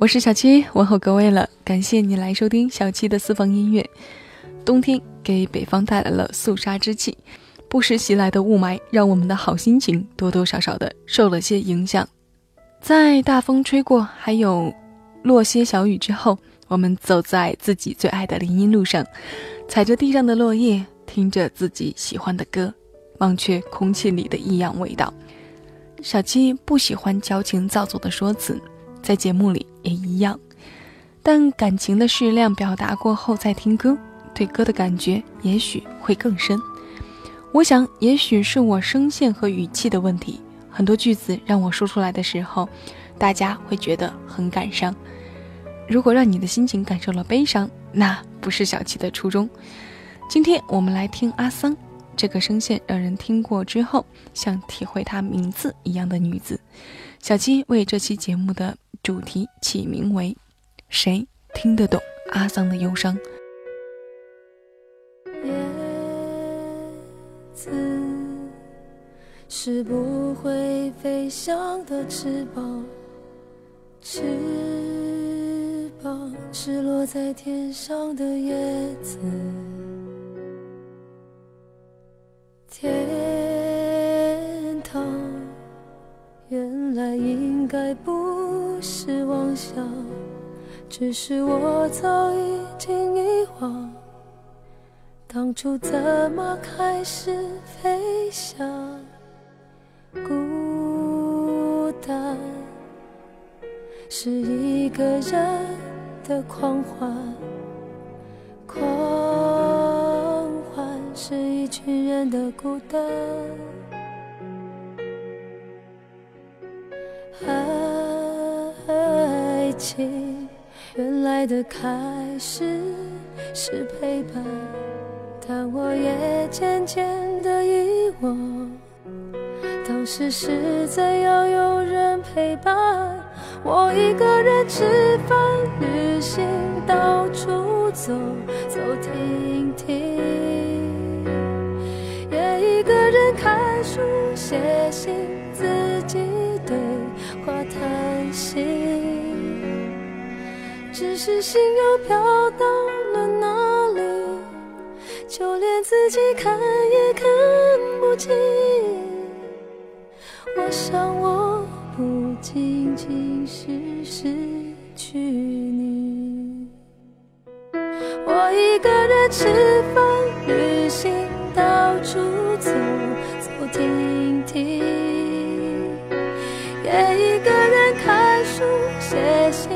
我是小七，问候各位了。感谢你来收听小七的私房音乐。冬天给北方带来了肃杀之气，不时袭来的雾霾让我们的好心情多多少少的受了些影响。在大风吹过，还有落些小雨之后，我们走在自己最爱的林荫路上，踩着地上的落叶，听着自己喜欢的歌，忘却空气里的异样味道。小七不喜欢矫情造作的说辞。在节目里也一样，但感情的适量表达过后再听歌，对歌的感觉也许会更深。我想，也许是我声线和语气的问题，很多句子让我说出来的时候，大家会觉得很感伤。如果让你的心情感受了悲伤，那不是小七的初衷。今天我们来听阿桑，这个声线让人听过之后像体会她名字一样的女子。小七为这期节目的。主题起名为“谁听得懂阿桑的忧伤”。叶子是不会飞翔的翅膀，翅膀是落在天上的叶子。天堂原来应该不。是妄想，只是我早已经遗忘，当初怎么开始飞翔？孤单是一个人的狂欢，狂是一群人的孤单。爱情原来的开始是陪伴，但我也渐渐的遗忘，当时是怎样有人陪伴。我一个人吃饭、旅行、到处走走停停，书、写信，自己对话谈心。只是心又飘到了哪里，就连自己看也看不清。我想我不仅仅是失去你，我一个人吃饭、旅行、到处停停，也一个人看书、写信。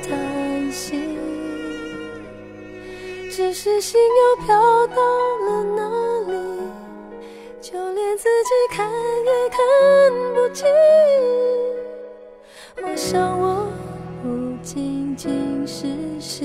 叹息，只是心又飘到了哪里，就连自己看也看不清。我想，我不仅仅是失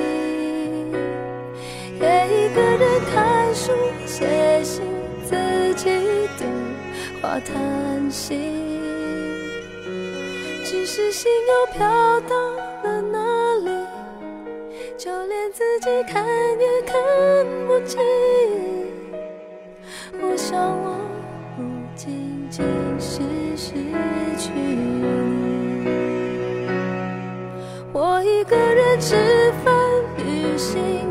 一个人看书、写信，自己对话谈心。只是心又飘到了哪里？就连自己看也看不清。我想，我不仅仅是失去你。我一个人吃饭、旅行，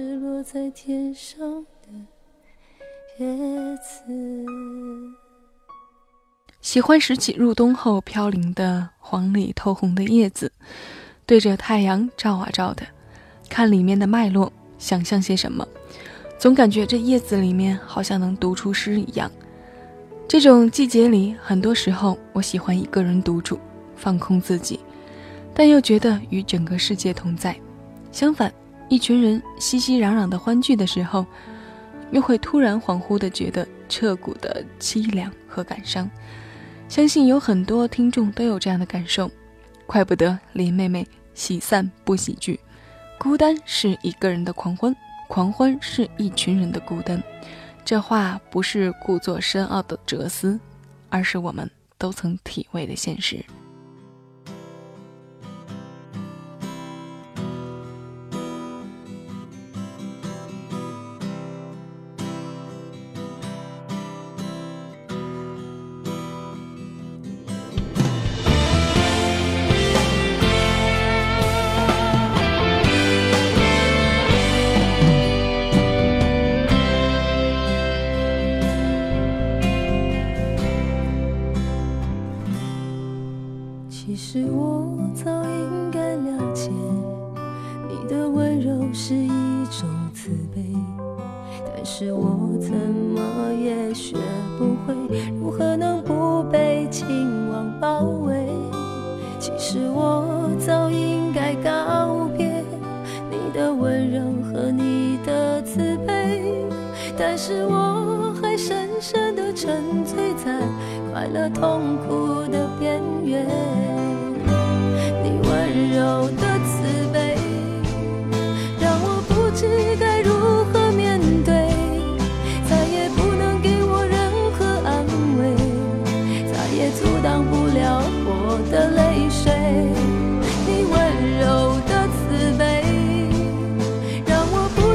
是落在天上的叶子。喜欢拾起入冬后飘零的黄里透红的叶子，对着太阳照啊照的，看里面的脉络，想象些什么，总感觉这叶子里面好像能读出诗一样。这种季节里，很多时候我喜欢一个人独处，放空自己，但又觉得与整个世界同在。相反，一群人熙熙攘攘的欢聚的时候，又会突然恍惚的觉得彻骨的凄凉和感伤。相信有很多听众都有这样的感受，怪不得林妹妹喜散不喜聚，孤单是一个人的狂欢，狂欢是一群人的孤单。这话不是故作深奥的哲思，而是我们都曾体味的现实。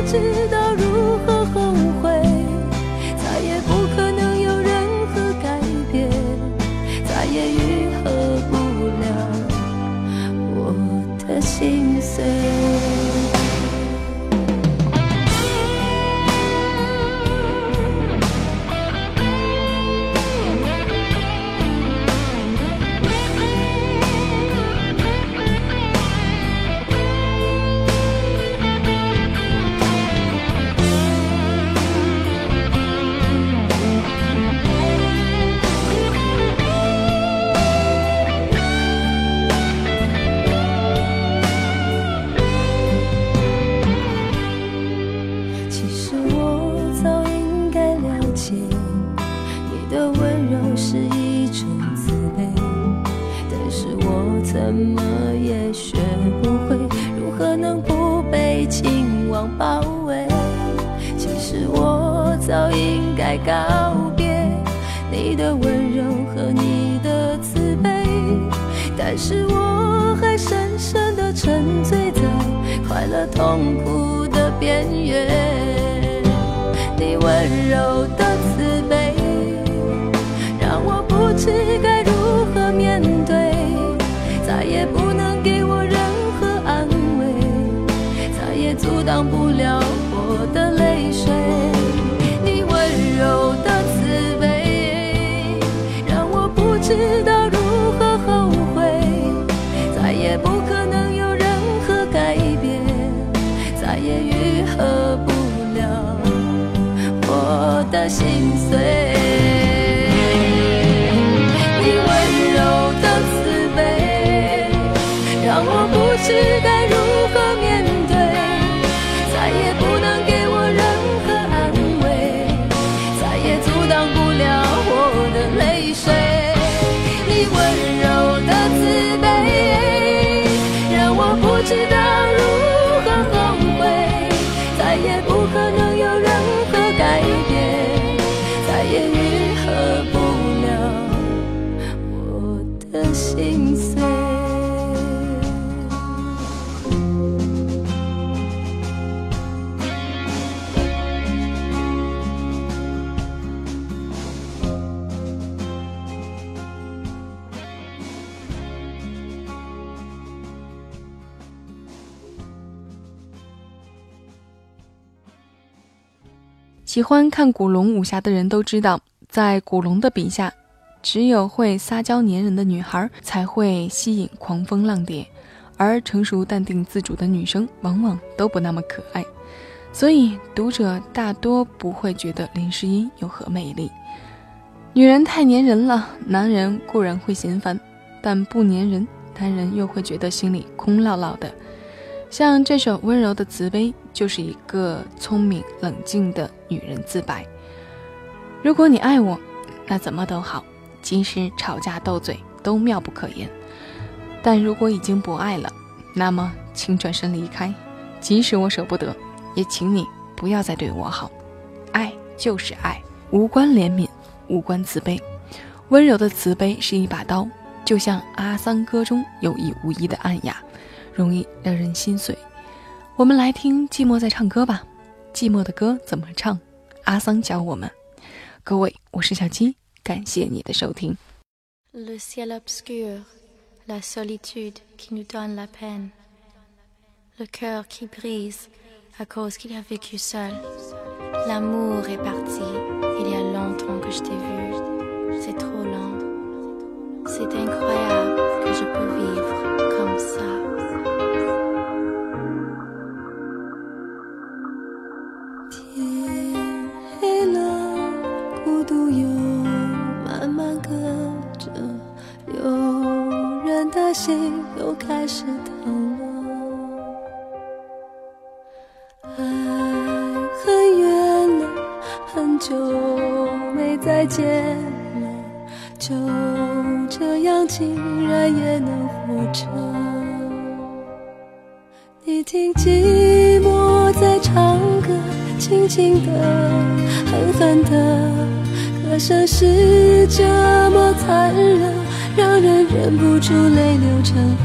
知道如何包围。其实我早应该告别你的温柔和你的慈悲，但是我还深深的沉醉在快乐痛苦的边缘。你温柔的慈悲，让我不知该挡不了我的泪水。你温柔的慈悲，让我不知道如何后悔，再也不可能有任何改变，再也愈合不了我的心碎。喜欢看古龙武侠的人都知道，在古龙的笔下，只有会撒娇粘人的女孩才会吸引狂风浪蝶，而成熟淡定自主的女生往往都不那么可爱。所以读者大多不会觉得林诗音有何魅力。女人太粘人了，男人固然会嫌烦，但不粘人，男人又会觉得心里空落落的。像这首温柔的慈悲，就是一个聪明冷静的女人自白。如果你爱我，那怎么都好，即使吵架斗嘴都妙不可言。但如果已经不爱了，那么请转身离开。即使我舍不得，也请你不要再对我好。爱就是爱，无关怜悯。无关慈悲，温柔的慈悲是一把刀，就像阿桑歌中有意无意的暗哑，容易让人心碎。我们来听《寂寞在唱歌》吧，《寂寞的歌怎么唱》，阿桑教我们。各位，我是小鸡，感谢你的收听。Le ciel obscur, la solitude qui nous donne la peine, le cœur qui brise à cause qu'il a vécu seul. L'amour est parti, il y a longtemps que je t'ai vu, c'est trop lent. C'est incroyable que je peux vivre comme ça. 泪流成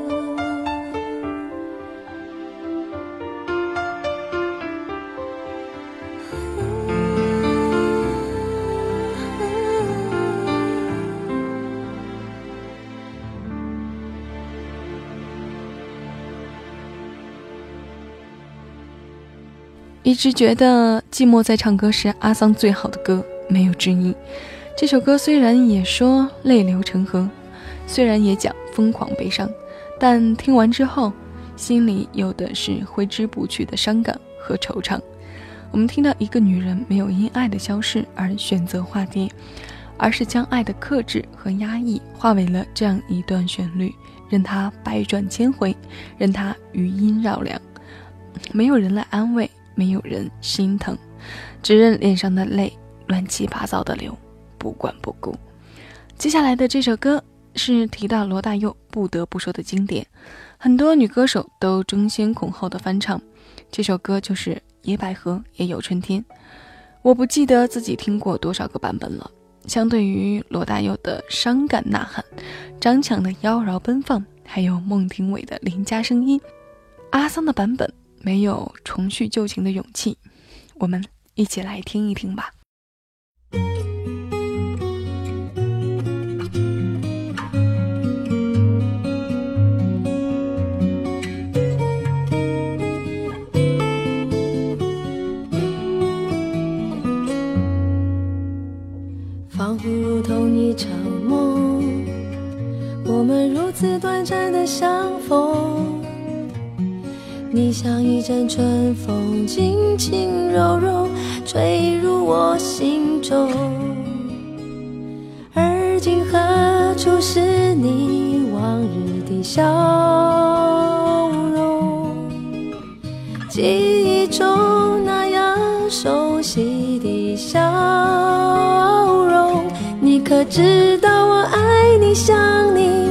一直觉得寂寞在唱歌是阿桑最好的歌，没有之一。这首歌虽然也说泪流成河，虽然也讲疯狂悲伤，但听完之后，心里有的是挥之不去的伤感和惆怅。我们听到一个女人没有因爱的消逝而选择化蝶，而是将爱的克制和压抑化为了这样一段旋律，任它百转千回，任它余音绕梁，没有人来安慰。没有人心疼，只任脸上的泪乱七八糟的流，不管不顾。接下来的这首歌是提到罗大佑不得不说的经典，很多女歌手都争先恐后的翻唱。这首歌就是《野百合也有春天》，我不记得自己听过多少个版本了。相对于罗大佑的伤感呐喊，张强的妖娆奔放，还有孟庭苇的邻家声音，阿桑的版本。没有重续旧情的勇气，我们一起来听一听吧。仿佛如同一场梦，我们如此短暂的相逢。你像一阵春风，轻轻柔柔吹入我心中。而今何处是你往日的笑容？记忆中那样熟悉的笑容，你可知道我爱你，想你，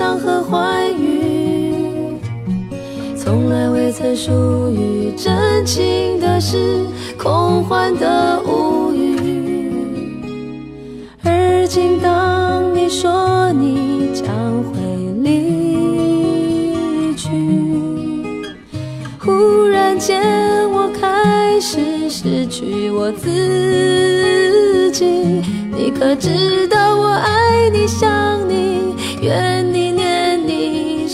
伤和欢愉，从来未曾属于真情的事，空幻的无语。而今当你说你将会离去，忽然间我开始失去我自己。你可知道我爱你，想你，愿你念你，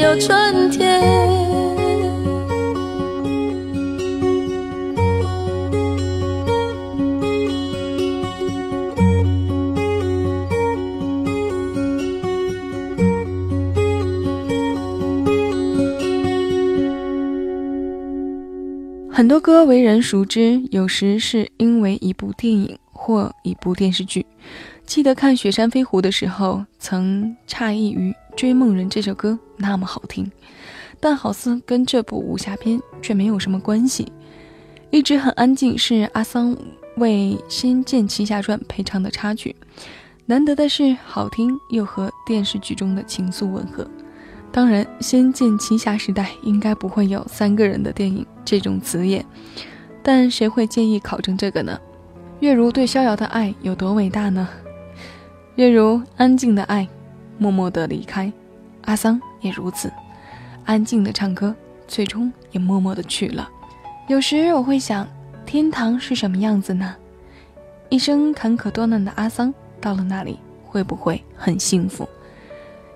有春天。很多歌为人熟知有时是因为一部电影或一部电视剧。记得看雪山飞狐的时候曾诧异于追梦人》这首歌那么好听，但好似跟这部武侠片却没有什么关系。一直很安静，是阿桑为《仙剑奇侠传》配唱的插曲。难得的是，好听又和电视剧中的情愫吻合。当然，《仙剑奇侠》时代应该不会有三个人的电影这种词眼，但谁会介意考证这个呢？月如对逍遥的爱有多伟大呢？月如安静的爱，默默的离开，阿桑也如此，安静的唱歌，最终也默默的去了。有时我会想，天堂是什么样子呢？一生坎坷多难的阿桑。到了那里会不会很幸福？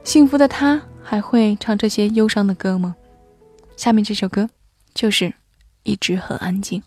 幸福的他还会唱这些忧伤的歌吗？下面这首歌就是一直很安静。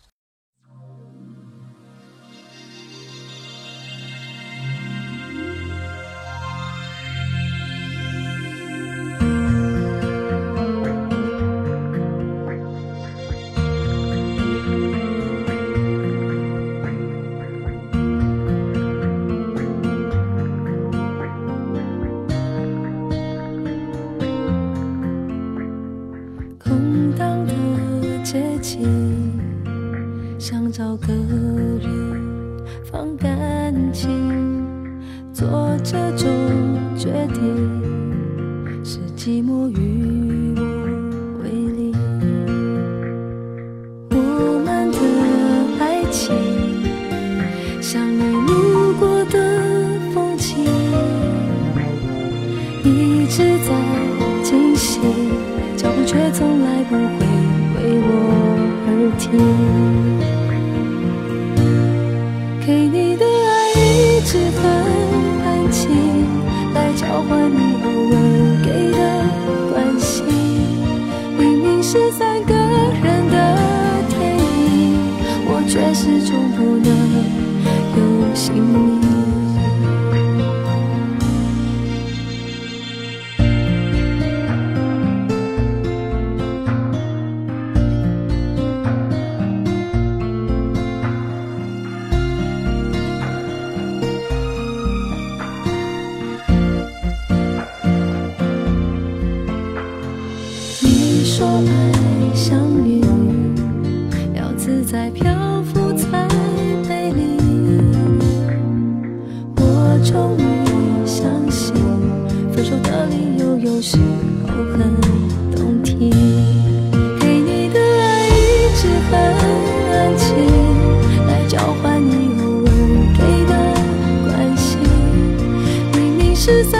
shoes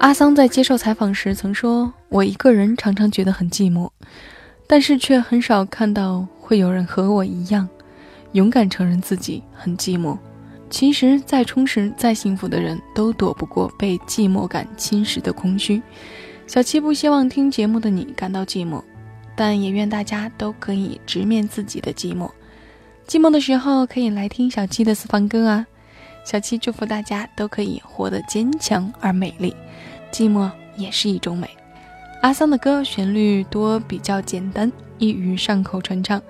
阿桑在接受采访时曾说：“我一个人常常觉得很寂寞，但是却很少看到会有人和我一样，勇敢承认自己很寂寞。其实，再充实、再幸福的人都躲不过被寂寞感侵蚀的空虚。小七不希望听节目的你感到寂寞，但也愿大家都可以直面自己的寂寞。寂寞的时候，可以来听小七的私房歌啊！小七祝福大家都可以活得坚强而美丽。”寂寞也是一种美。阿桑的歌旋律多比较简单，易于上口传唱，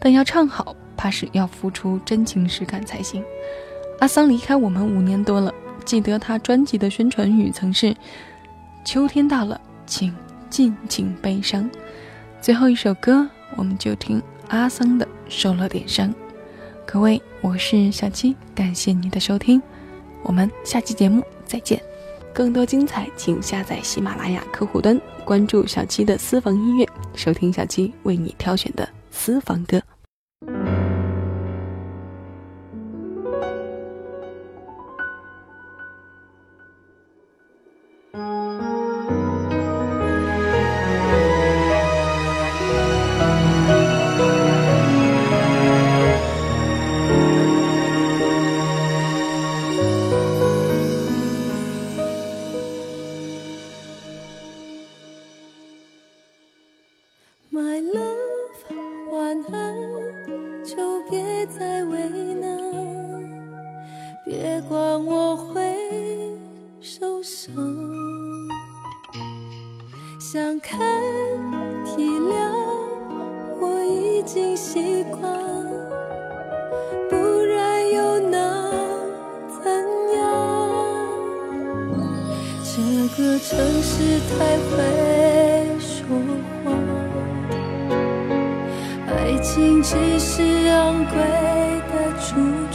但要唱好，怕是要付出真情实感才行。阿桑离开我们五年多了，记得他专辑的宣传语曾是：“秋天到了，请尽情悲伤。”最后一首歌，我们就听阿桑的《受了点伤》。各位，我是小七，感谢你的收听，我们下期节目再见。更多精彩，请下载喜马拉雅客户端，关注小七的私房音乐，收听小七为你挑选的私房歌。这城市太会说谎，爱情只是昂贵的橱